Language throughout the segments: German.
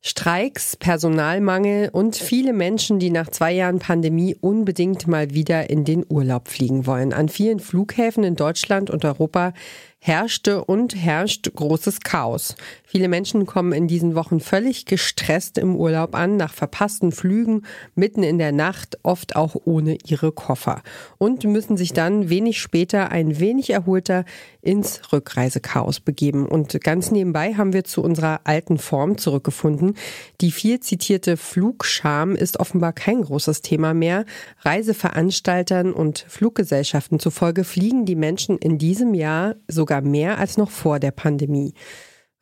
Streiks, Personalmangel und viele Menschen, die nach zwei Jahren Pandemie unbedingt mal wieder in den Urlaub fliegen wollen. An vielen Flughäfen in Deutschland und Europa herrschte und herrscht großes Chaos. Viele Menschen kommen in diesen Wochen völlig gestresst im Urlaub an, nach verpassten Flügen, mitten in der Nacht, oft auch ohne ihre Koffer. Und müssen sich dann wenig später ein wenig erholter ins Rückreisechaos begeben. Und ganz nebenbei haben wir zu unserer alten Form zurückgefunden. Die viel zitierte Flugscham ist offenbar kein großes Thema mehr. Reiseveranstaltern und Fluggesellschaften zufolge fliegen die Menschen in diesem Jahr sogar mehr als noch vor der Pandemie.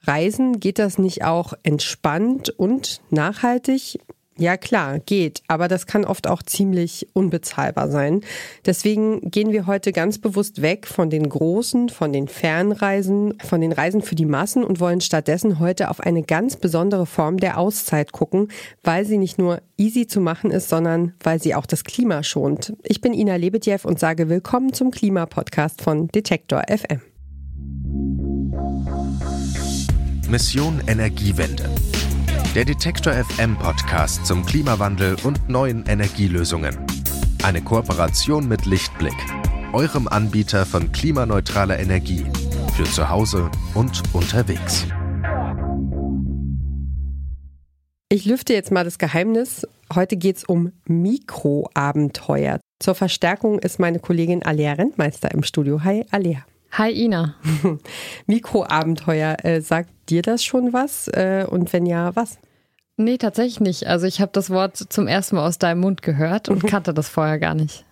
Reisen, geht das nicht auch entspannt und nachhaltig? Ja klar, geht, aber das kann oft auch ziemlich unbezahlbar sein. Deswegen gehen wir heute ganz bewusst weg von den großen, von den Fernreisen, von den Reisen für die Massen und wollen stattdessen heute auf eine ganz besondere Form der Auszeit gucken, weil sie nicht nur easy zu machen ist, sondern weil sie auch das Klima schont. Ich bin Ina Lebedjew und sage willkommen zum Klimapodcast von Detektor FM. Mission Energiewende. Der Detektor FM Podcast zum Klimawandel und neuen Energielösungen. Eine Kooperation mit Lichtblick, eurem Anbieter von klimaneutraler Energie für zu Hause und unterwegs. Ich lüfte jetzt mal das Geheimnis. Heute geht es um Mikroabenteuer. Zur Verstärkung ist meine Kollegin Alea Rentmeister im Studio. Hi, Alea. Hi Ina. Mikroabenteuer, äh, sagt dir das schon was? Äh, und wenn ja, was? Nee, tatsächlich nicht. Also ich habe das Wort zum ersten Mal aus deinem Mund gehört und kannte das vorher gar nicht.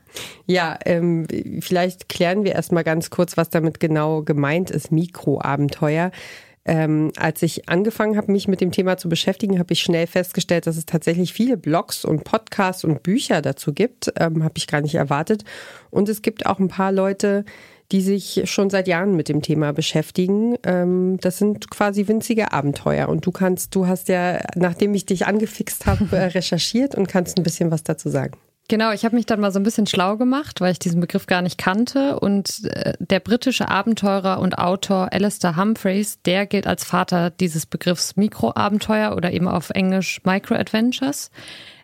Ja, ähm, vielleicht klären wir erstmal ganz kurz, was damit genau gemeint ist, Mikroabenteuer. Ähm, als ich angefangen habe, mich mit dem Thema zu beschäftigen, habe ich schnell festgestellt, dass es tatsächlich viele Blogs und Podcasts und Bücher dazu gibt. Ähm, habe ich gar nicht erwartet. Und es gibt auch ein paar Leute, die sich schon seit Jahren mit dem Thema beschäftigen. Ähm, das sind quasi winzige Abenteuer. Und du kannst, du hast ja, nachdem ich dich angefixt habe, recherchiert und kannst ein bisschen was dazu sagen. Genau, ich habe mich dann mal so ein bisschen schlau gemacht, weil ich diesen Begriff gar nicht kannte. Und äh, der britische Abenteurer und Autor Alistair Humphreys, der gilt als Vater dieses Begriffs Mikroabenteuer oder eben auf Englisch Microadventures.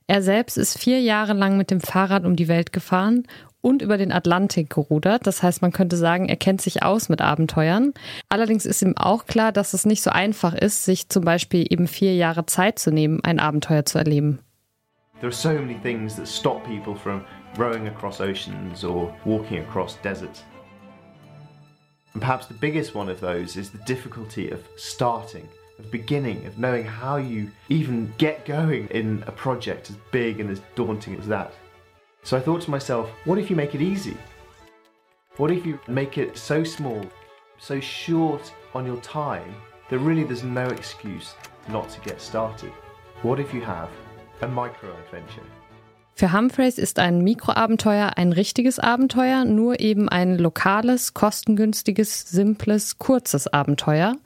Er selbst ist vier Jahre lang mit dem Fahrrad um die Welt gefahren und über den Atlantik gerudert. Das heißt, man könnte sagen, er kennt sich aus mit Abenteuern. Allerdings ist ihm auch klar, dass es nicht so einfach ist, sich zum Beispiel eben vier Jahre Zeit zu nehmen, ein Abenteuer zu erleben. There are so many things that stop people from rowing across oceans or walking across deserts. And perhaps the biggest one of those is the difficulty of starting, of beginning, of knowing how you even get going in a project as big and as daunting as that. So I thought to myself, what if you make it easy? What if you make it so small, so short on your time, that really there's no excuse not to get started? What if you have a micro adventure? Für Humphreys ist ein Mikroabenteuer ein richtiges Abenteuer, nur eben ein lokales, kostengünstiges, simples, kurzes Abenteuer.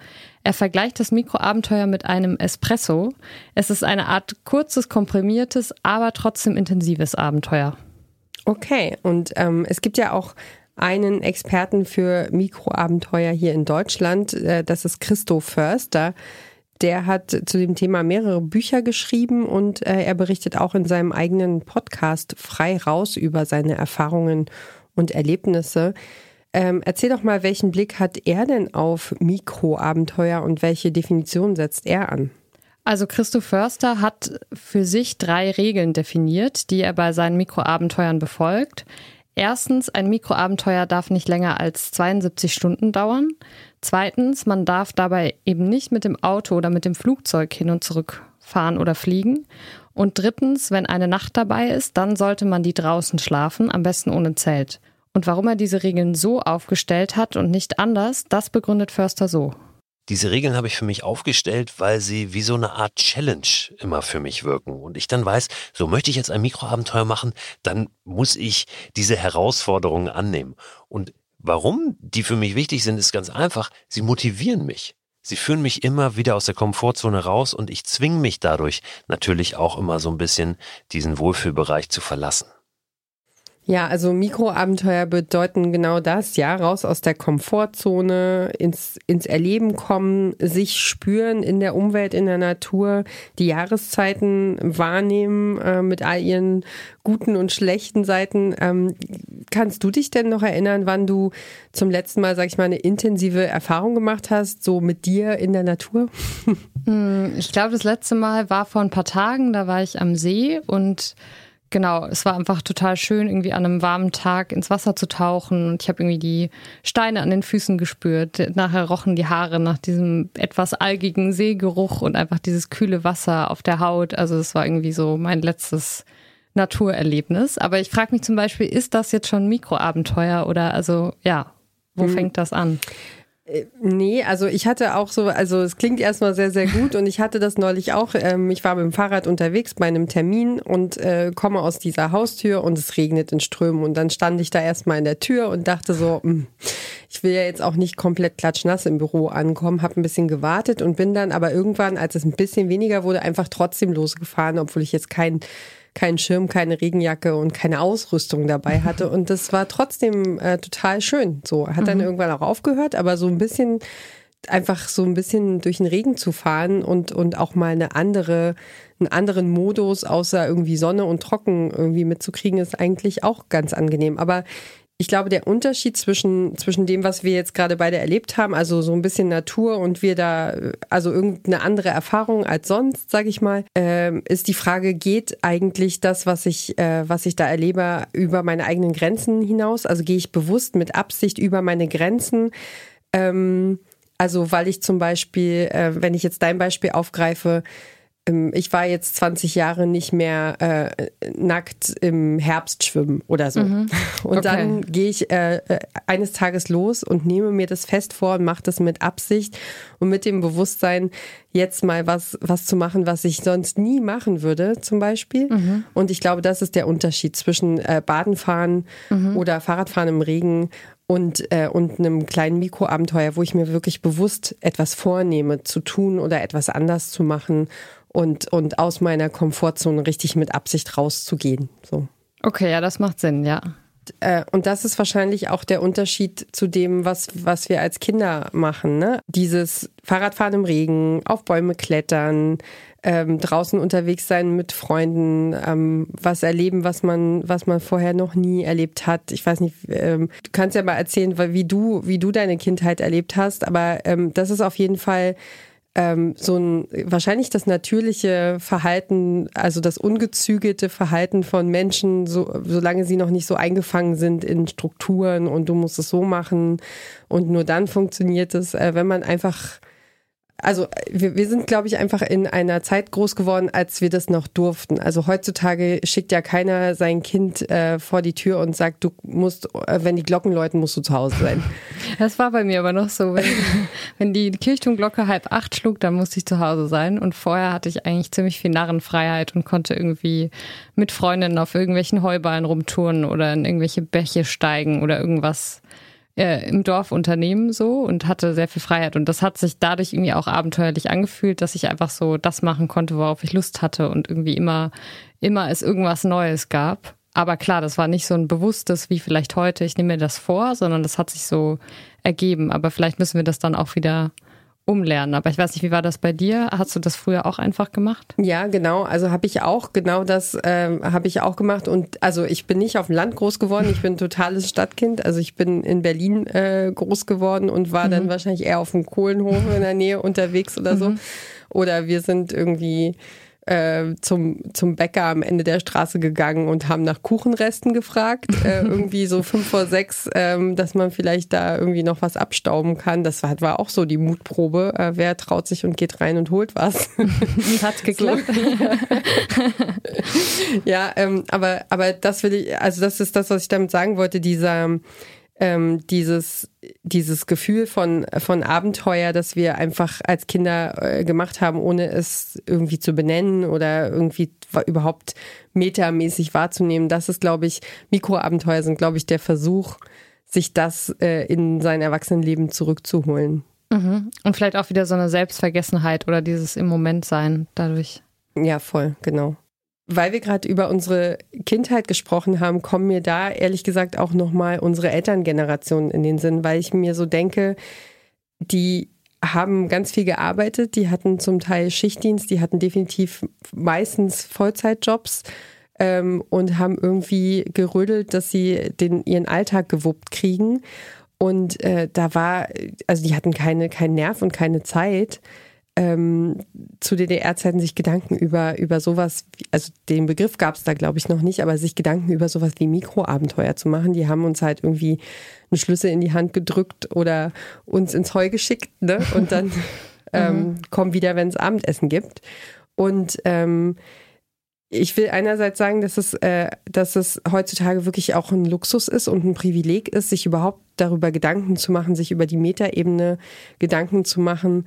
Er vergleicht das Mikroabenteuer mit einem Espresso. Es ist eine Art kurzes, komprimiertes, aber trotzdem intensives Abenteuer. Okay, und ähm, es gibt ja auch einen Experten für Mikroabenteuer hier in Deutschland, äh, das ist Christo Förster. Der hat zu dem Thema mehrere Bücher geschrieben und äh, er berichtet auch in seinem eigenen Podcast frei raus über seine Erfahrungen und Erlebnisse. Ähm, erzähl doch mal, welchen Blick hat er denn auf Mikroabenteuer und welche Definition setzt er an? Also Christoph Förster hat für sich drei Regeln definiert, die er bei seinen Mikroabenteuern befolgt. Erstens, ein Mikroabenteuer darf nicht länger als 72 Stunden dauern. Zweitens, man darf dabei eben nicht mit dem Auto oder mit dem Flugzeug hin und zurück fahren oder fliegen. Und drittens, wenn eine Nacht dabei ist, dann sollte man die draußen schlafen, am besten ohne Zelt. Und warum er diese Regeln so aufgestellt hat und nicht anders, das begründet Förster so. Diese Regeln habe ich für mich aufgestellt, weil sie wie so eine Art Challenge immer für mich wirken. Und ich dann weiß, so möchte ich jetzt ein Mikroabenteuer machen, dann muss ich diese Herausforderungen annehmen. Und warum die für mich wichtig sind, ist ganz einfach. Sie motivieren mich. Sie führen mich immer wieder aus der Komfortzone raus und ich zwinge mich dadurch natürlich auch immer so ein bisschen diesen Wohlfühlbereich zu verlassen. Ja, also Mikroabenteuer bedeuten genau das, ja, raus aus der Komfortzone, ins, ins Erleben kommen, sich spüren in der Umwelt, in der Natur, die Jahreszeiten wahrnehmen äh, mit all ihren guten und schlechten Seiten. Ähm, kannst du dich denn noch erinnern, wann du zum letzten Mal, sag ich mal, eine intensive Erfahrung gemacht hast, so mit dir in der Natur? Hm, ich glaube, das letzte Mal war vor ein paar Tagen, da war ich am See und genau, es war einfach total schön, irgendwie an einem warmen Tag ins Wasser zu tauchen. Und ich habe irgendwie die Steine an den Füßen gespürt. Nachher rochen die Haare nach diesem etwas algigen Seegeruch und einfach dieses kühle Wasser auf der Haut. Also es war irgendwie so mein letztes Naturerlebnis. Aber ich frage mich zum Beispiel, ist das jetzt schon Mikroabenteuer oder also ja, wo hm. fängt das an? Äh, nee, also ich hatte auch so, also es klingt erstmal sehr, sehr gut und ich hatte das neulich auch. Ähm, ich war mit dem Fahrrad unterwegs bei einem Termin und äh, komme aus dieser Haustür und es regnet in Strömen. Und dann stand ich da erstmal in der Tür und dachte so, mh, hm, ich will ja jetzt auch nicht komplett klatschnass im Büro ankommen, habe ein bisschen gewartet und bin dann aber irgendwann, als es ein bisschen weniger wurde, einfach trotzdem losgefahren, obwohl ich jetzt kein keinen Schirm, keine Regenjacke und keine Ausrüstung dabei hatte. Und das war trotzdem äh, total schön. So, hat dann mhm. irgendwann auch aufgehört, aber so ein bisschen einfach so ein bisschen durch den Regen zu fahren und, und auch mal eine andere, einen anderen Modus außer irgendwie Sonne und Trocken irgendwie mitzukriegen, ist eigentlich auch ganz angenehm. Aber ich glaube, der Unterschied zwischen, zwischen dem, was wir jetzt gerade beide erlebt haben, also so ein bisschen Natur und wir da, also irgendeine andere Erfahrung als sonst, sage ich mal, äh, ist die Frage, geht eigentlich das, was ich, äh, was ich da erlebe, über meine eigenen Grenzen hinaus? Also gehe ich bewusst mit Absicht über meine Grenzen? Ähm, also weil ich zum Beispiel, äh, wenn ich jetzt dein Beispiel aufgreife, ich war jetzt 20 Jahre nicht mehr äh, nackt im Herbst schwimmen oder so. Mhm. Und okay. dann gehe ich äh, äh, eines Tages los und nehme mir das fest vor und mache das mit Absicht und mit dem Bewusstsein, jetzt mal was, was zu machen, was ich sonst nie machen würde, zum Beispiel. Mhm. Und ich glaube, das ist der Unterschied zwischen äh, Badenfahren mhm. oder Fahrradfahren im Regen und, äh, und einem kleinen Mikroabenteuer, wo ich mir wirklich bewusst etwas vornehme zu tun oder etwas anders zu machen und, und aus meiner Komfortzone richtig mit Absicht rauszugehen. So. Okay, ja, das macht Sinn, ja. Äh, und das ist wahrscheinlich auch der Unterschied zu dem, was, was wir als Kinder machen. Ne? Dieses Fahrradfahren im Regen, auf Bäume klettern, ähm, draußen unterwegs sein mit Freunden, ähm, was erleben, was man, was man vorher noch nie erlebt hat. Ich weiß nicht, ähm, du kannst ja mal erzählen, wie du, wie du deine Kindheit erlebt hast, aber ähm, das ist auf jeden Fall ähm, so ein wahrscheinlich das natürliche Verhalten, also das ungezügelte Verhalten von Menschen, so, solange sie noch nicht so eingefangen sind in Strukturen und du musst es so machen und nur dann funktioniert es, äh, wenn man einfach also wir, wir sind, glaube ich, einfach in einer Zeit groß geworden, als wir das noch durften. Also heutzutage schickt ja keiner sein Kind äh, vor die Tür und sagt, du musst, äh, wenn die Glocken läuten, musst du zu Hause sein. Das war bei mir aber noch so. Wenn, wenn die Kirchturmglocke halb acht schlug, dann musste ich zu Hause sein. Und vorher hatte ich eigentlich ziemlich viel Narrenfreiheit und konnte irgendwie mit Freundinnen auf irgendwelchen Heuballen rumtouren oder in irgendwelche Bäche steigen oder irgendwas äh, im Dorf unternehmen so und hatte sehr viel Freiheit. Und das hat sich dadurch irgendwie auch abenteuerlich angefühlt, dass ich einfach so das machen konnte, worauf ich Lust hatte und irgendwie immer, immer es irgendwas Neues gab. Aber klar, das war nicht so ein bewusstes wie vielleicht heute, ich nehme mir das vor, sondern das hat sich so ergeben. Aber vielleicht müssen wir das dann auch wieder umlernen. Aber ich weiß nicht, wie war das bei dir? Hast du das früher auch einfach gemacht? Ja, genau. Also habe ich auch, genau das äh, habe ich auch gemacht. Und also ich bin nicht auf dem Land groß geworden, ich bin ein totales Stadtkind. Also ich bin in Berlin äh, groß geworden und war mhm. dann wahrscheinlich eher auf dem Kohlenhof in der Nähe unterwegs oder so. Mhm. Oder wir sind irgendwie äh, zum, zum Bäcker am Ende der Straße gegangen und haben nach Kuchenresten gefragt. Äh, irgendwie so fünf vor sechs, ähm, dass man vielleicht da irgendwie noch was abstauben kann. Das war, war auch so die Mutprobe. Äh, wer traut sich und geht rein und holt was? Hat geklappt. ja, ähm, aber, aber das will ich, also das ist das, was ich damit sagen wollte, dieser ähm, dieses, dieses Gefühl von, von Abenteuer, das wir einfach als Kinder äh, gemacht haben, ohne es irgendwie zu benennen oder irgendwie überhaupt metamäßig wahrzunehmen. Das ist, glaube ich, Mikroabenteuer sind, glaube ich, der Versuch, sich das äh, in sein Erwachsenenleben zurückzuholen. Mhm. Und vielleicht auch wieder so eine Selbstvergessenheit oder dieses im Moment sein dadurch. Ja, voll, genau. Weil wir gerade über unsere Kindheit gesprochen haben, kommen mir da ehrlich gesagt auch nochmal unsere Elterngeneration in den Sinn, weil ich mir so denke, die haben ganz viel gearbeitet, die hatten zum Teil Schichtdienst, die hatten definitiv meistens Vollzeitjobs ähm, und haben irgendwie gerödelt, dass sie den, ihren Alltag gewuppt kriegen. Und äh, da war, also die hatten keine, keinen Nerv und keine Zeit ähm, zu DDR-Zeiten sich Gedanken über, über sowas, also den Begriff gab es da glaube ich noch nicht, aber sich Gedanken über sowas wie Mikroabenteuer zu machen. Die haben uns halt irgendwie einen Schlüssel in die Hand gedrückt oder uns ins Heu geschickt ne? und dann ähm, mhm. komm wieder, wenn es Abendessen gibt. Und ähm, ich will einerseits sagen, dass es, äh, dass es heutzutage wirklich auch ein Luxus ist und ein Privileg ist, sich überhaupt darüber Gedanken zu machen, sich über die Metaebene Gedanken zu machen,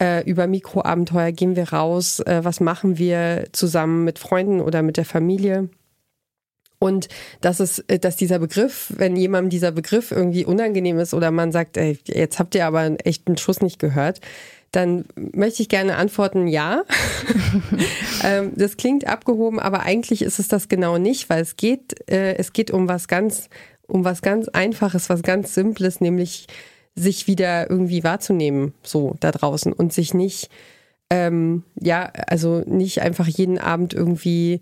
äh, über Mikroabenteuer, gehen wir raus, äh, was machen wir zusammen mit Freunden oder mit der Familie. Und dass es, äh, dass dieser Begriff, wenn jemandem dieser Begriff irgendwie unangenehm ist oder man sagt, ey, jetzt habt ihr aber einen echten Schuss nicht gehört, dann möchte ich gerne antworten, ja. ähm, das klingt abgehoben, aber eigentlich ist es das genau nicht, weil es geht, äh, es geht um was ganz, um was ganz Einfaches, was ganz Simples, nämlich sich wieder irgendwie wahrzunehmen, so da draußen und sich nicht, ähm, ja, also nicht einfach jeden Abend irgendwie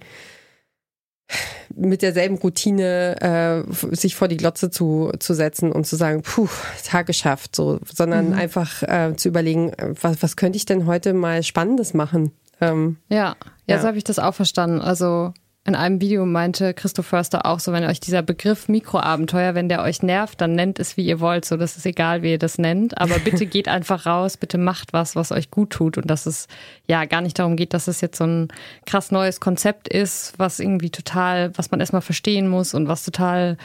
mit derselben Routine äh, sich vor die Glotze zu, zu setzen und zu sagen, puh, Tag geschafft, so, sondern mhm. einfach äh, zu überlegen, was, was könnte ich denn heute mal Spannendes machen? Ähm, ja, ja, so habe ich das auch verstanden. Also in einem Video meinte Christoph Förster auch so, wenn euch dieser Begriff Mikroabenteuer, wenn der euch nervt, dann nennt es, wie ihr wollt. So, das ist egal, wie ihr das nennt. Aber bitte geht einfach raus, bitte macht was, was euch gut tut. Und dass es ja gar nicht darum geht, dass es jetzt so ein krass neues Konzept ist, was irgendwie total, was man erstmal verstehen muss und was total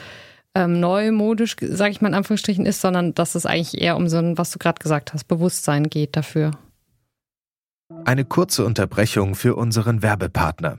ähm, neumodisch, sage ich mal in Anführungsstrichen, ist, sondern dass es eigentlich eher um so ein, was du gerade gesagt hast, Bewusstsein geht dafür. Eine kurze Unterbrechung für unseren Werbepartner.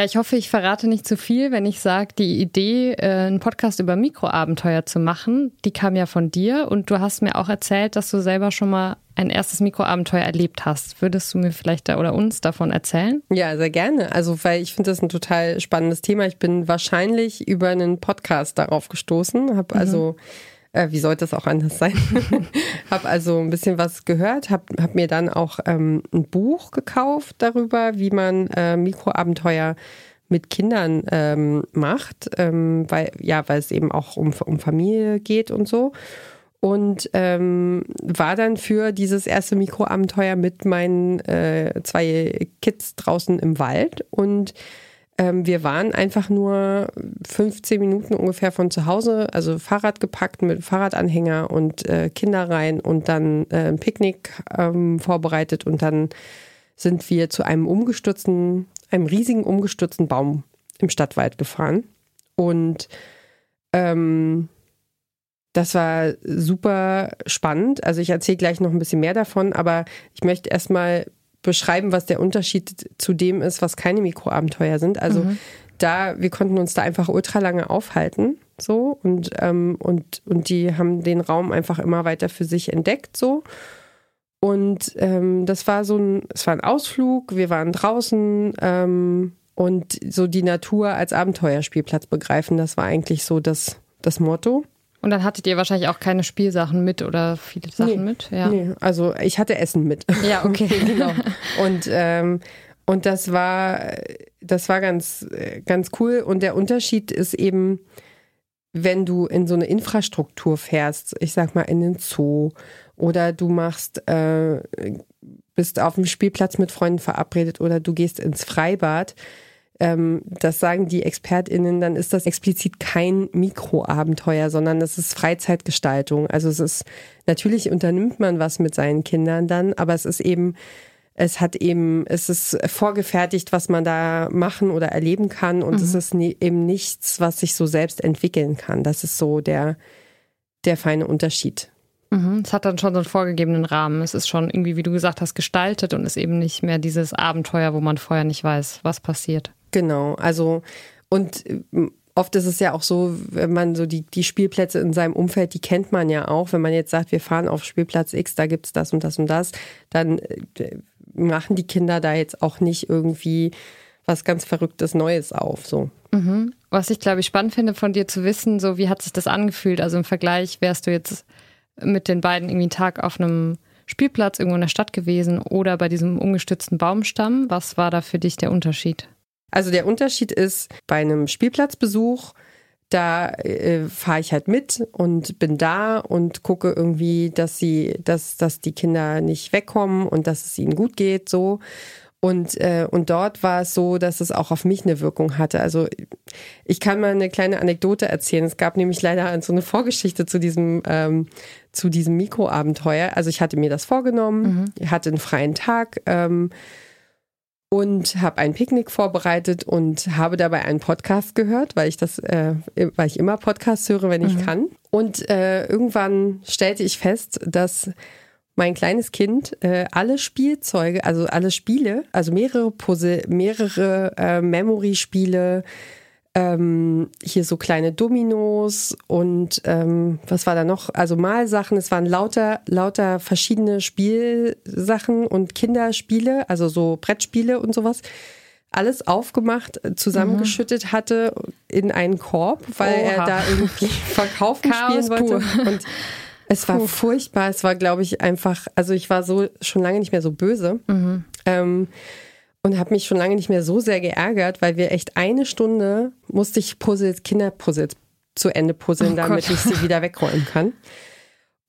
Ja, ich hoffe, ich verrate nicht zu viel, wenn ich sage, die Idee, äh, einen Podcast über Mikroabenteuer zu machen, die kam ja von dir und du hast mir auch erzählt, dass du selber schon mal ein erstes Mikroabenteuer erlebt hast. Würdest du mir vielleicht da oder uns davon erzählen? Ja, sehr gerne. Also, weil ich finde das ein total spannendes Thema. Ich bin wahrscheinlich über einen Podcast darauf gestoßen, habe mhm. Äh, wie sollte es auch anders sein? habe also ein bisschen was gehört, habe hab mir dann auch ähm, ein Buch gekauft darüber, wie man äh, Mikroabenteuer mit Kindern ähm, macht, ähm, weil ja, weil es eben auch um, um Familie geht und so. Und ähm, war dann für dieses erste Mikroabenteuer mit meinen äh, zwei Kids draußen im Wald und ähm, wir waren einfach nur 15 Minuten ungefähr von zu Hause, also Fahrrad gepackt mit Fahrradanhänger und äh, Kinder rein und dann äh, ein Picknick ähm, vorbereitet und dann sind wir zu einem umgestürzten, einem riesigen umgestürzten Baum im Stadtwald gefahren. Und ähm, das war super spannend. Also ich erzähle gleich noch ein bisschen mehr davon, aber ich möchte erstmal beschreiben, was der Unterschied zu dem ist, was keine Mikroabenteuer sind. Also mhm. da, wir konnten uns da einfach ultra lange aufhalten, so und ähm, und und die haben den Raum einfach immer weiter für sich entdeckt, so. Und ähm, das war so ein, es war ein Ausflug. Wir waren draußen ähm, und so die Natur als Abenteuerspielplatz begreifen. Das war eigentlich so das das Motto. Und dann hattet ihr wahrscheinlich auch keine Spielsachen mit oder viele Sachen nee, mit? Ja. Nee, also ich hatte Essen mit. Ja, okay. genau. Und, ähm, und das war, das war ganz, ganz cool. Und der Unterschied ist eben, wenn du in so eine Infrastruktur fährst, ich sag mal in den Zoo oder du machst, äh, bist auf dem Spielplatz mit Freunden verabredet oder du gehst ins Freibad, ähm, das sagen die ExpertInnen, dann ist das explizit kein Mikroabenteuer, sondern das ist Freizeitgestaltung. Also es ist, natürlich unternimmt man was mit seinen Kindern dann, aber es ist eben es hat eben, es ist vorgefertigt, was man da machen oder erleben kann und mhm. es ist nie, eben nichts, was sich so selbst entwickeln kann. Das ist so der, der feine Unterschied. Mhm. Es hat dann schon so einen vorgegebenen Rahmen. Es ist schon irgendwie, wie du gesagt hast, gestaltet und ist eben nicht mehr dieses Abenteuer, wo man vorher nicht weiß, was passiert. Genau, also und oft ist es ja auch so, wenn man so die, die Spielplätze in seinem Umfeld, die kennt man ja auch. Wenn man jetzt sagt, wir fahren auf Spielplatz X, da gibt es das und das und das, dann äh, machen die Kinder da jetzt auch nicht irgendwie was ganz Verrücktes Neues auf. So. Mhm. Was ich, glaube ich, spannend finde von dir zu wissen, so wie hat sich das angefühlt? Also im Vergleich wärst du jetzt mit den beiden irgendwie einen Tag auf einem Spielplatz irgendwo in der Stadt gewesen oder bei diesem umgestützten Baumstamm. Was war da für dich der Unterschied? Also der Unterschied ist, bei einem Spielplatzbesuch, da äh, fahre ich halt mit und bin da und gucke irgendwie, dass sie, dass, dass die Kinder nicht wegkommen und dass es ihnen gut geht, so. Und, äh, und dort war es so, dass es auch auf mich eine Wirkung hatte. Also ich kann mal eine kleine Anekdote erzählen. Es gab nämlich leider so eine Vorgeschichte zu diesem, ähm, zu diesem Mikroabenteuer. Also ich hatte mir das vorgenommen, mhm. hatte einen freien Tag. Ähm, und habe ein Picknick vorbereitet und habe dabei einen Podcast gehört, weil ich das, äh, weil ich immer Podcasts höre, wenn ich mhm. kann. Und äh, irgendwann stellte ich fest, dass mein kleines Kind äh, alle Spielzeuge, also alle Spiele, also mehrere Puzzle, mehrere äh, Memory-Spiele, ähm, hier so kleine Dominos und ähm, was war da noch? Also Malsachen. Es waren lauter, lauter verschiedene Spielsachen und Kinderspiele, also so Brettspiele und sowas. Alles aufgemacht, zusammengeschüttet mhm. hatte in einen Korb, weil Oha. er da irgendwie verkaufen spielen wollte. Pur. Und es war Puh. furchtbar. Es war, glaube ich, einfach, also ich war so schon lange nicht mehr so böse. Mhm. Ähm, und habe mich schon lange nicht mehr so sehr geärgert, weil wir echt eine Stunde musste ich Puzzles, Kinderpuzzles zu Ende puzzeln, oh damit Gott. ich sie wieder wegräumen kann.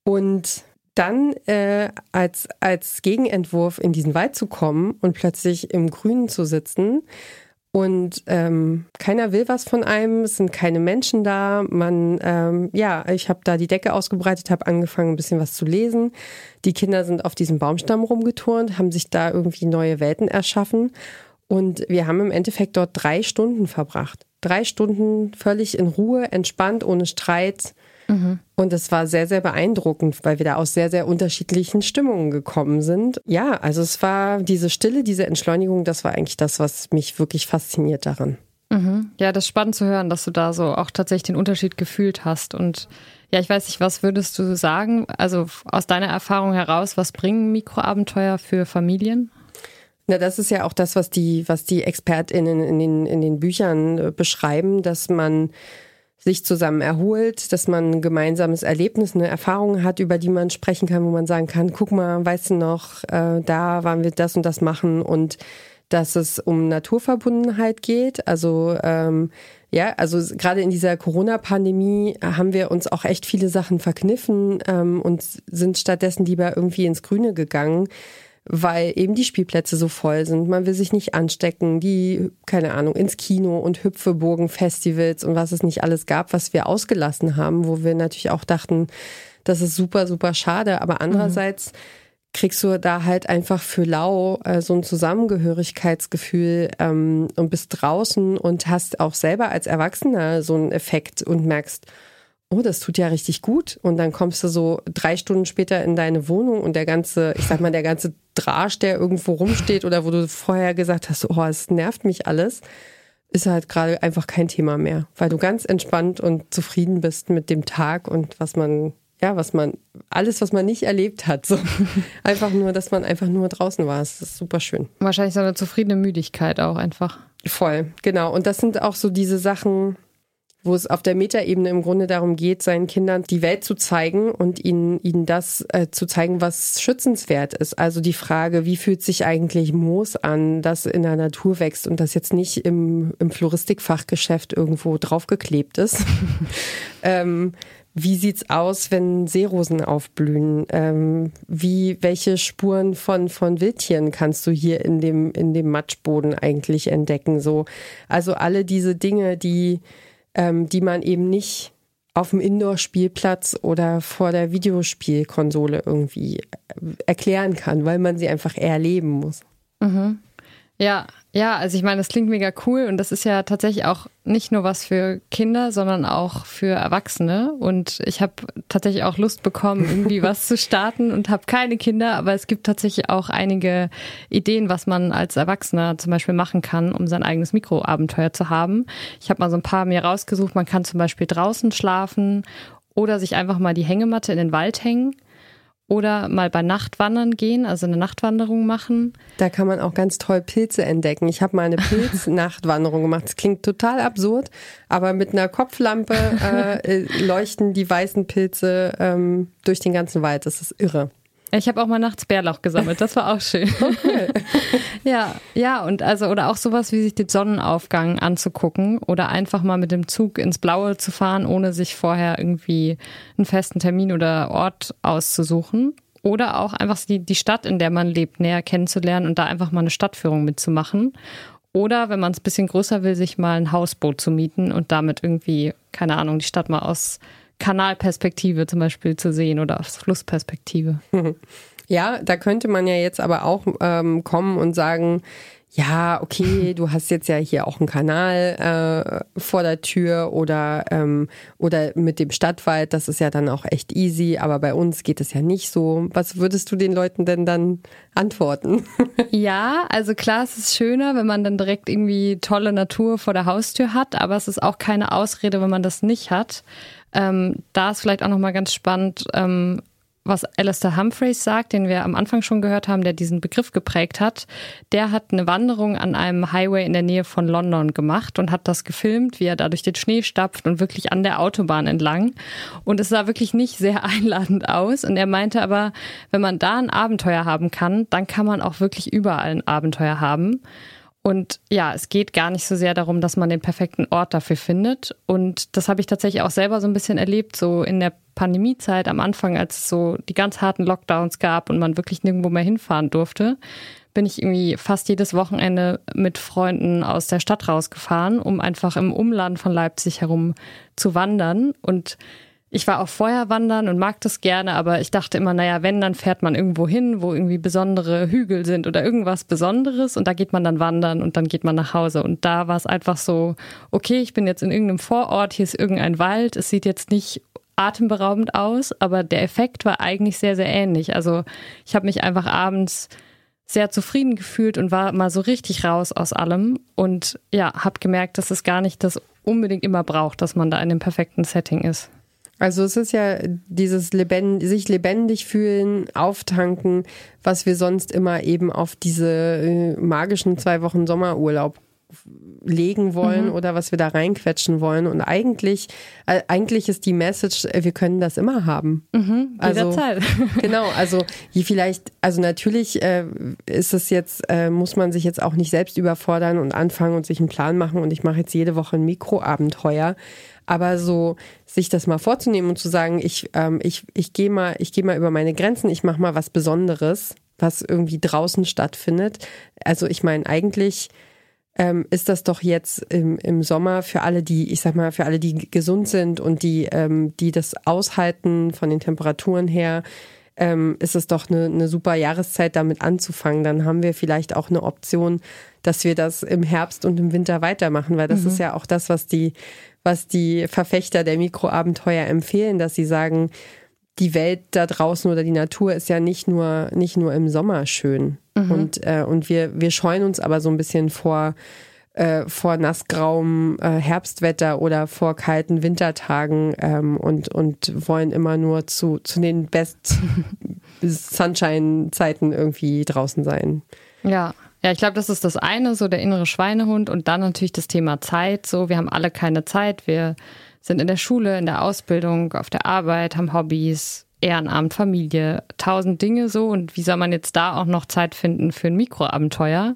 Und dann äh, als, als Gegenentwurf in diesen Wald zu kommen und plötzlich im Grünen zu sitzen und ähm, keiner will was von einem, es sind keine Menschen da. Man, ähm, ja, ich habe da die Decke ausgebreitet, habe angefangen, ein bisschen was zu lesen. Die Kinder sind auf diesem Baumstamm rumgeturnt, haben sich da irgendwie neue Welten erschaffen. Und wir haben im Endeffekt dort drei Stunden verbracht. Drei Stunden völlig in Ruhe, entspannt, ohne Streit. Mhm. Und es war sehr, sehr beeindruckend, weil wir da aus sehr, sehr unterschiedlichen Stimmungen gekommen sind. Ja, also es war diese Stille, diese Entschleunigung, das war eigentlich das, was mich wirklich fasziniert daran. Mhm. Ja, das ist spannend zu hören, dass du da so auch tatsächlich den Unterschied gefühlt hast. Und ja, ich weiß nicht, was würdest du sagen? Also aus deiner Erfahrung heraus, was bringen Mikroabenteuer für Familien? Na, das ist ja auch das, was die, was die ExpertInnen in den, in den Büchern äh, beschreiben, dass man sich zusammen erholt, dass man ein gemeinsames Erlebnis, eine Erfahrung hat, über die man sprechen kann, wo man sagen kann, guck mal, weißt du noch, äh, da waren wir das und das machen und dass es um Naturverbundenheit geht. Also ähm, ja, also gerade in dieser Corona-Pandemie haben wir uns auch echt viele Sachen verkniffen ähm, und sind stattdessen lieber irgendwie ins Grüne gegangen weil eben die Spielplätze so voll sind. Man will sich nicht anstecken, die, keine Ahnung, ins Kino und Hüpfeburgen, Festivals und was es nicht alles gab, was wir ausgelassen haben, wo wir natürlich auch dachten, das ist super, super schade. Aber andererseits mhm. kriegst du da halt einfach für lau äh, so ein Zusammengehörigkeitsgefühl ähm, und bist draußen und hast auch selber als Erwachsener so einen Effekt und merkst, oh, das tut ja richtig gut. Und dann kommst du so drei Stunden später in deine Wohnung und der ganze, ich sag mal, der ganze Drasch, der irgendwo rumsteht oder wo du vorher gesagt hast, oh, es nervt mich alles, ist halt gerade einfach kein Thema mehr, weil du ganz entspannt und zufrieden bist mit dem Tag und was man, ja, was man, alles, was man nicht erlebt hat. So. Einfach nur, dass man einfach nur draußen war. Das ist super schön. Wahrscheinlich so eine zufriedene Müdigkeit auch einfach. Voll, genau. Und das sind auch so diese Sachen, wo es auf der Metaebene im Grunde darum geht, seinen Kindern die Welt zu zeigen und ihnen, ihnen das äh, zu zeigen, was schützenswert ist. Also die Frage, wie fühlt sich eigentlich Moos an, das in der Natur wächst und das jetzt nicht im, im Floristikfachgeschäft irgendwo draufgeklebt ist. ähm, wie sieht's aus, wenn Seerosen aufblühen? Ähm, wie, welche Spuren von, von Wildtieren kannst du hier in dem, in dem Matschboden eigentlich entdecken? So, also alle diese Dinge, die, ähm, die man eben nicht auf dem Indoor-Spielplatz oder vor der Videospielkonsole irgendwie erklären kann, weil man sie einfach erleben muss. Mhm. Ja, ja, also ich meine, das klingt mega cool und das ist ja tatsächlich auch nicht nur was für Kinder, sondern auch für Erwachsene. Und ich habe tatsächlich auch Lust bekommen, irgendwie was zu starten und habe keine Kinder, aber es gibt tatsächlich auch einige Ideen, was man als Erwachsener zum Beispiel machen kann, um sein eigenes Mikroabenteuer zu haben. Ich habe mal so ein paar mir rausgesucht. Man kann zum Beispiel draußen schlafen oder sich einfach mal die Hängematte in den Wald hängen oder mal bei Nachtwandern gehen, also eine Nachtwanderung machen. Da kann man auch ganz toll Pilze entdecken. Ich habe mal eine Pilznachtwanderung gemacht. Das klingt total absurd, aber mit einer Kopflampe äh, leuchten die weißen Pilze ähm, durch den ganzen Wald. Das ist irre. Ich habe auch mal nachts Bärlauch gesammelt, das war auch schön. Okay. ja, ja, und also, oder auch sowas wie sich den Sonnenaufgang anzugucken oder einfach mal mit dem Zug ins Blaue zu fahren, ohne sich vorher irgendwie einen festen Termin oder Ort auszusuchen. Oder auch einfach die, die Stadt, in der man lebt, näher kennenzulernen und da einfach mal eine Stadtführung mitzumachen. Oder wenn man es ein bisschen größer will, sich mal ein Hausboot zu mieten und damit irgendwie, keine Ahnung, die Stadt mal aus Kanalperspektive zum Beispiel zu sehen oder aus Flussperspektive. Ja, da könnte man ja jetzt aber auch ähm, kommen und sagen, ja, okay, du hast jetzt ja hier auch einen Kanal äh, vor der Tür oder, ähm, oder mit dem Stadtwald, das ist ja dann auch echt easy, aber bei uns geht es ja nicht so. Was würdest du den Leuten denn dann antworten? Ja, also klar, es ist schöner, wenn man dann direkt irgendwie tolle Natur vor der Haustür hat, aber es ist auch keine Ausrede, wenn man das nicht hat. Ähm, da ist vielleicht auch nochmal ganz spannend, ähm, was Alistair Humphreys sagt, den wir am Anfang schon gehört haben, der diesen Begriff geprägt hat. Der hat eine Wanderung an einem Highway in der Nähe von London gemacht und hat das gefilmt, wie er da durch den Schnee stapft und wirklich an der Autobahn entlang. Und es sah wirklich nicht sehr einladend aus. Und er meinte aber, wenn man da ein Abenteuer haben kann, dann kann man auch wirklich überall ein Abenteuer haben. Und ja, es geht gar nicht so sehr darum, dass man den perfekten Ort dafür findet. Und das habe ich tatsächlich auch selber so ein bisschen erlebt, so in der Pandemiezeit am Anfang, als es so die ganz harten Lockdowns gab und man wirklich nirgendwo mehr hinfahren durfte, bin ich irgendwie fast jedes Wochenende mit Freunden aus der Stadt rausgefahren, um einfach im Umland von Leipzig herum zu wandern. Und ich war auch vorher wandern und mag das gerne, aber ich dachte immer, naja, wenn, dann fährt man irgendwo hin, wo irgendwie besondere Hügel sind oder irgendwas Besonderes und da geht man dann wandern und dann geht man nach Hause. Und da war es einfach so, okay, ich bin jetzt in irgendeinem Vorort, hier ist irgendein Wald, es sieht jetzt nicht atemberaubend aus, aber der Effekt war eigentlich sehr, sehr ähnlich. Also ich habe mich einfach abends sehr zufrieden gefühlt und war mal so richtig raus aus allem und ja, habe gemerkt, dass es gar nicht das unbedingt immer braucht, dass man da in dem perfekten Setting ist. Also es ist ja dieses lebend, sich lebendig fühlen, auftanken, was wir sonst immer eben auf diese äh, magischen zwei Wochen Sommerurlaub legen wollen mhm. oder was wir da reinquetschen wollen. Und eigentlich, äh, eigentlich ist die Message, äh, wir können das immer haben. Mhm, also, genau, also je vielleicht, also natürlich äh, ist es jetzt, äh, muss man sich jetzt auch nicht selbst überfordern und anfangen und sich einen Plan machen und ich mache jetzt jede Woche ein Mikroabenteuer. Aber so sich das mal vorzunehmen und zu sagen, ich, ähm, ich, ich gehe mal, ich gehe mal über meine Grenzen, ich mache mal was Besonderes, was irgendwie draußen stattfindet. Also ich meine, eigentlich ähm, ist das doch jetzt im, im Sommer für alle, die, ich sag mal, für alle, die gesund sind und die, ähm, die das aushalten von den Temperaturen her, ähm, ist es doch eine, eine super Jahreszeit, damit anzufangen. Dann haben wir vielleicht auch eine Option, dass wir das im Herbst und im Winter weitermachen, weil das mhm. ist ja auch das, was die, was die Verfechter der Mikroabenteuer empfehlen, dass sie sagen, die Welt da draußen oder die Natur ist ja nicht nur, nicht nur im Sommer schön. Mhm. Und, äh, und wir, wir scheuen uns aber so ein bisschen vor, äh, vor nassgrauem äh, Herbstwetter oder vor kalten Wintertagen ähm, und, und wollen immer nur zu, zu den Best Sunshine-Zeiten irgendwie draußen sein. Ja. Ja, ich glaube, das ist das eine, so der innere Schweinehund und dann natürlich das Thema Zeit. So, wir haben alle keine Zeit. Wir sind in der Schule, in der Ausbildung, auf der Arbeit, haben Hobbys, Ehrenamt, Familie, tausend Dinge so. Und wie soll man jetzt da auch noch Zeit finden für ein Mikroabenteuer?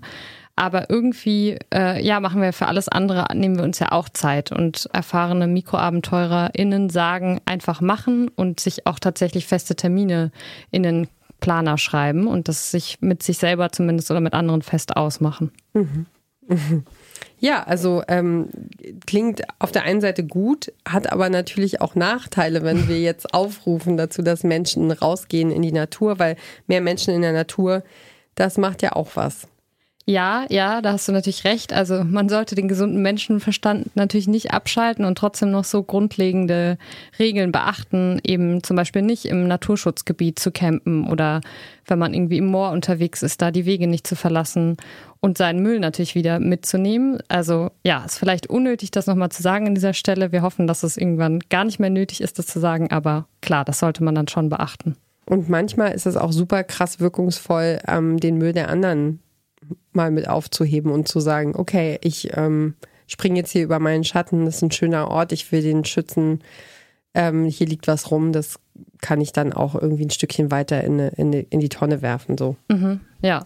Aber irgendwie, äh, ja, machen wir für alles andere, nehmen wir uns ja auch Zeit. Und erfahrene MikroabenteurerInnen sagen, einfach machen und sich auch tatsächlich feste Termine in den Planer schreiben und das sich mit sich selber zumindest oder mit anderen fest ausmachen. Mhm. Ja, also ähm, klingt auf der einen Seite gut, hat aber natürlich auch Nachteile, wenn wir jetzt aufrufen dazu, dass Menschen rausgehen in die Natur, weil mehr Menschen in der Natur, das macht ja auch was. Ja, ja, da hast du natürlich recht. Also man sollte den gesunden Menschenverstand natürlich nicht abschalten und trotzdem noch so grundlegende Regeln beachten, eben zum Beispiel nicht im Naturschutzgebiet zu campen oder wenn man irgendwie im Moor unterwegs ist, da die Wege nicht zu verlassen und seinen Müll natürlich wieder mitzunehmen. Also ja, ist vielleicht unnötig, das nochmal zu sagen an dieser Stelle. Wir hoffen, dass es irgendwann gar nicht mehr nötig ist, das zu sagen, aber klar, das sollte man dann schon beachten. Und manchmal ist es auch super krass wirkungsvoll, ähm, den Müll der anderen mal mit aufzuheben und zu sagen, okay, ich ähm, springe jetzt hier über meinen Schatten, das ist ein schöner Ort, ich will den schützen, ähm, hier liegt was rum, das kann ich dann auch irgendwie ein Stückchen weiter in, eine, in, eine, in die Tonne werfen. So. Mhm, ja.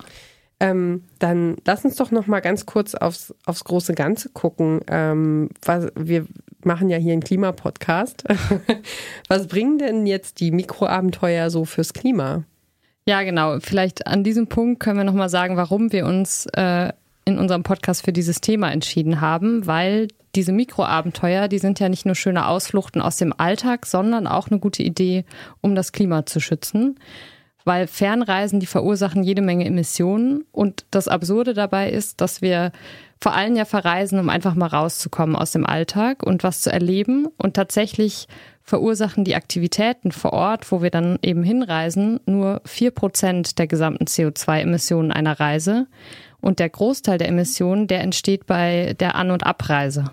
Ähm, dann lass uns doch noch mal ganz kurz aufs, aufs große Ganze gucken. Ähm, was, wir machen ja hier einen Klimapodcast. was bringen denn jetzt die Mikroabenteuer so fürs Klima? Ja, genau. Vielleicht an diesem Punkt können wir nochmal sagen, warum wir uns äh, in unserem Podcast für dieses Thema entschieden haben, weil diese Mikroabenteuer, die sind ja nicht nur schöne Ausfluchten aus dem Alltag, sondern auch eine gute Idee, um das Klima zu schützen. Weil Fernreisen, die verursachen jede Menge Emissionen. Und das Absurde dabei ist, dass wir vor allem ja verreisen, um einfach mal rauszukommen aus dem Alltag und was zu erleben. Und tatsächlich verursachen die Aktivitäten vor Ort, wo wir dann eben hinreisen, nur vier Prozent der gesamten CO2-Emissionen einer Reise. Und der Großteil der Emissionen, der entsteht bei der An- und Abreise.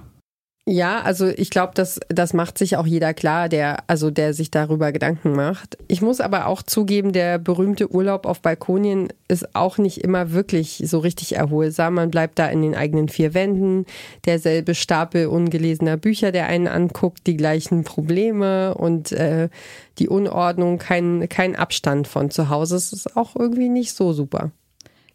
Ja, also ich glaube, das, das macht sich auch jeder klar, der, also der sich darüber Gedanken macht. Ich muss aber auch zugeben, der berühmte Urlaub auf Balkonien ist auch nicht immer wirklich so richtig erholsam. Man bleibt da in den eigenen vier Wänden, derselbe Stapel ungelesener Bücher, der einen anguckt, die gleichen Probleme und äh, die Unordnung, kein, kein Abstand von zu Hause. Es ist auch irgendwie nicht so super.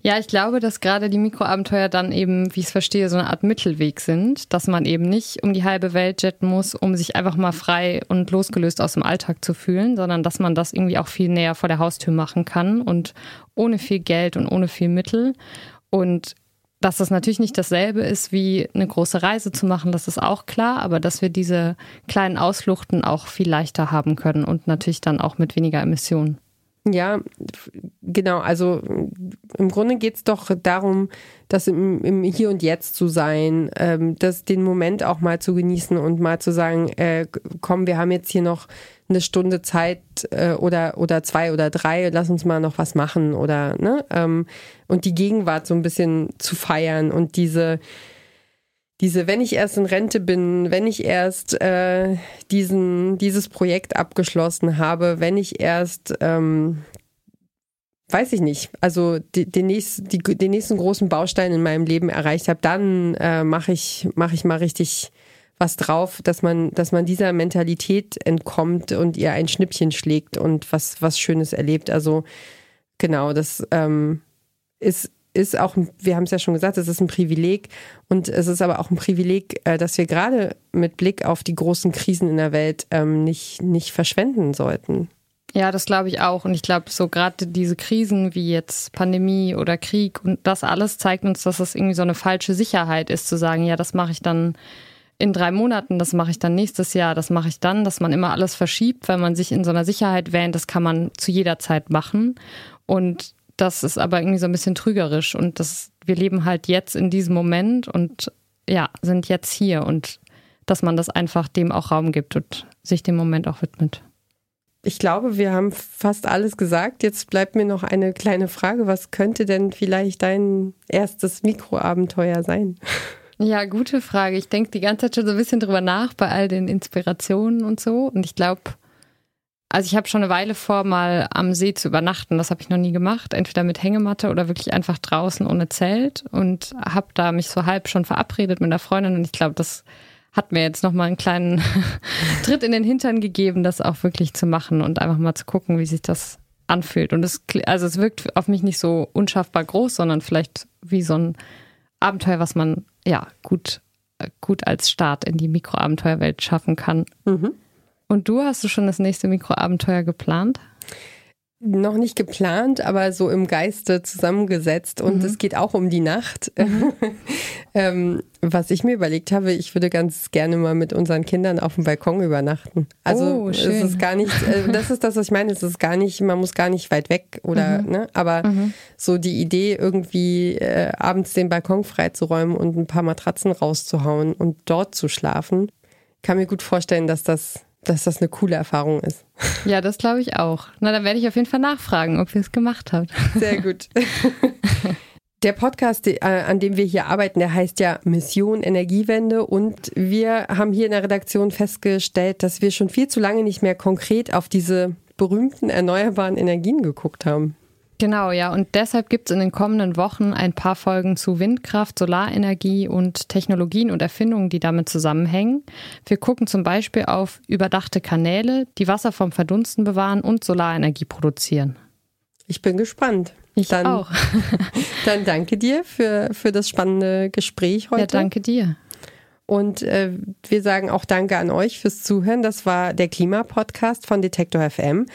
Ja, ich glaube, dass gerade die Mikroabenteuer dann eben, wie ich es verstehe, so eine Art Mittelweg sind, dass man eben nicht um die halbe Welt jetten muss, um sich einfach mal frei und losgelöst aus dem Alltag zu fühlen, sondern dass man das irgendwie auch viel näher vor der Haustür machen kann und ohne viel Geld und ohne viel Mittel. Und dass das natürlich nicht dasselbe ist, wie eine große Reise zu machen, das ist auch klar, aber dass wir diese kleinen Ausfluchten auch viel leichter haben können und natürlich dann auch mit weniger Emissionen. Ja, genau. Also im Grunde geht es doch darum, das im, im, Hier und Jetzt zu sein, ähm, das, den Moment auch mal zu genießen und mal zu sagen, äh, komm, wir haben jetzt hier noch eine Stunde Zeit äh, oder, oder zwei oder drei, lass uns mal noch was machen oder ne? Ähm, und die Gegenwart so ein bisschen zu feiern und diese diese, wenn ich erst in Rente bin, wenn ich erst äh, diesen, dieses Projekt abgeschlossen habe, wenn ich erst, ähm, weiß ich nicht, also die, den, nächsten, die, den nächsten großen Baustein in meinem Leben erreicht habe, dann äh, mache ich, mach ich mal richtig was drauf, dass man, dass man dieser Mentalität entkommt und ihr ein Schnippchen schlägt und was, was Schönes erlebt. Also genau, das ähm, ist ist auch, wir haben es ja schon gesagt, es ist ein Privileg und es ist aber auch ein Privileg, äh, dass wir gerade mit Blick auf die großen Krisen in der Welt ähm, nicht, nicht verschwenden sollten. Ja, das glaube ich auch. Und ich glaube, so gerade diese Krisen wie jetzt Pandemie oder Krieg und das alles zeigt uns, dass das irgendwie so eine falsche Sicherheit ist, zu sagen, ja, das mache ich dann in drei Monaten, das mache ich dann nächstes Jahr, das mache ich dann, dass man immer alles verschiebt, weil man sich in so einer Sicherheit wähnt, das kann man zu jeder Zeit machen. Und das ist aber irgendwie so ein bisschen trügerisch und das, wir leben halt jetzt in diesem Moment und ja, sind jetzt hier und dass man das einfach dem auch Raum gibt und sich dem Moment auch widmet. Ich glaube, wir haben fast alles gesagt. Jetzt bleibt mir noch eine kleine Frage. Was könnte denn vielleicht dein erstes Mikroabenteuer sein? Ja, gute Frage. Ich denke die ganze Zeit schon so ein bisschen drüber nach bei all den Inspirationen und so. Und ich glaube, also ich habe schon eine Weile vor, mal am See zu übernachten. Das habe ich noch nie gemacht. Entweder mit Hängematte oder wirklich einfach draußen ohne Zelt. Und habe da mich so halb schon verabredet mit einer Freundin. Und ich glaube, das hat mir jetzt nochmal einen kleinen Tritt in den Hintern gegeben, das auch wirklich zu machen und einfach mal zu gucken, wie sich das anfühlt. Und es, also es wirkt auf mich nicht so unschaffbar groß, sondern vielleicht wie so ein Abenteuer, was man ja gut, gut als Start in die Mikroabenteuerwelt schaffen kann. Mhm. Und du hast du schon das nächste Mikroabenteuer geplant? Noch nicht geplant, aber so im Geiste zusammengesetzt. Und mhm. es geht auch um die Nacht. Mhm. ähm, was ich mir überlegt habe, ich würde ganz gerne mal mit unseren Kindern auf dem Balkon übernachten. Also oh, es ist gar nicht, äh, das ist das, was ich meine, es ist gar nicht, man muss gar nicht weit weg oder, mhm. ne? Aber mhm. so die Idee, irgendwie äh, abends den Balkon freizuräumen und ein paar Matratzen rauszuhauen und dort zu schlafen, kann mir gut vorstellen, dass das dass das eine coole Erfahrung ist. Ja, das glaube ich auch. Na, dann werde ich auf jeden Fall nachfragen, ob ihr es gemacht habt. Sehr gut. Der Podcast, äh, an dem wir hier arbeiten, der heißt ja Mission Energiewende und wir haben hier in der Redaktion festgestellt, dass wir schon viel zu lange nicht mehr konkret auf diese berühmten erneuerbaren Energien geguckt haben. Genau, ja. Und deshalb gibt es in den kommenden Wochen ein paar Folgen zu Windkraft, Solarenergie und Technologien und Erfindungen, die damit zusammenhängen. Wir gucken zum Beispiel auf überdachte Kanäle, die Wasser vom Verdunsten bewahren und Solarenergie produzieren. Ich bin gespannt. Ich dann, auch. dann danke dir für, für das spannende Gespräch heute. Ja, danke dir. Und äh, wir sagen auch Danke an euch fürs Zuhören. Das war der Klimapodcast von Detektor FM.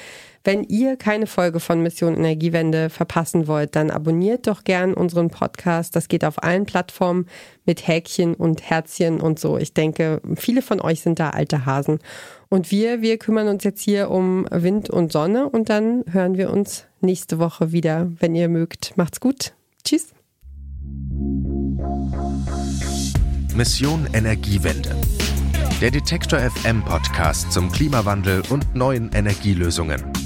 Wenn ihr keine Folge von Mission Energiewende verpassen wollt, dann abonniert doch gern unseren Podcast. Das geht auf allen Plattformen mit Häkchen und Herzchen und so. Ich denke, viele von euch sind da alte Hasen. Und wir, wir kümmern uns jetzt hier um Wind und Sonne und dann hören wir uns nächste Woche wieder, wenn ihr mögt. Macht's gut. Tschüss. Mission Energiewende. Der Detektor FM Podcast zum Klimawandel und neuen Energielösungen.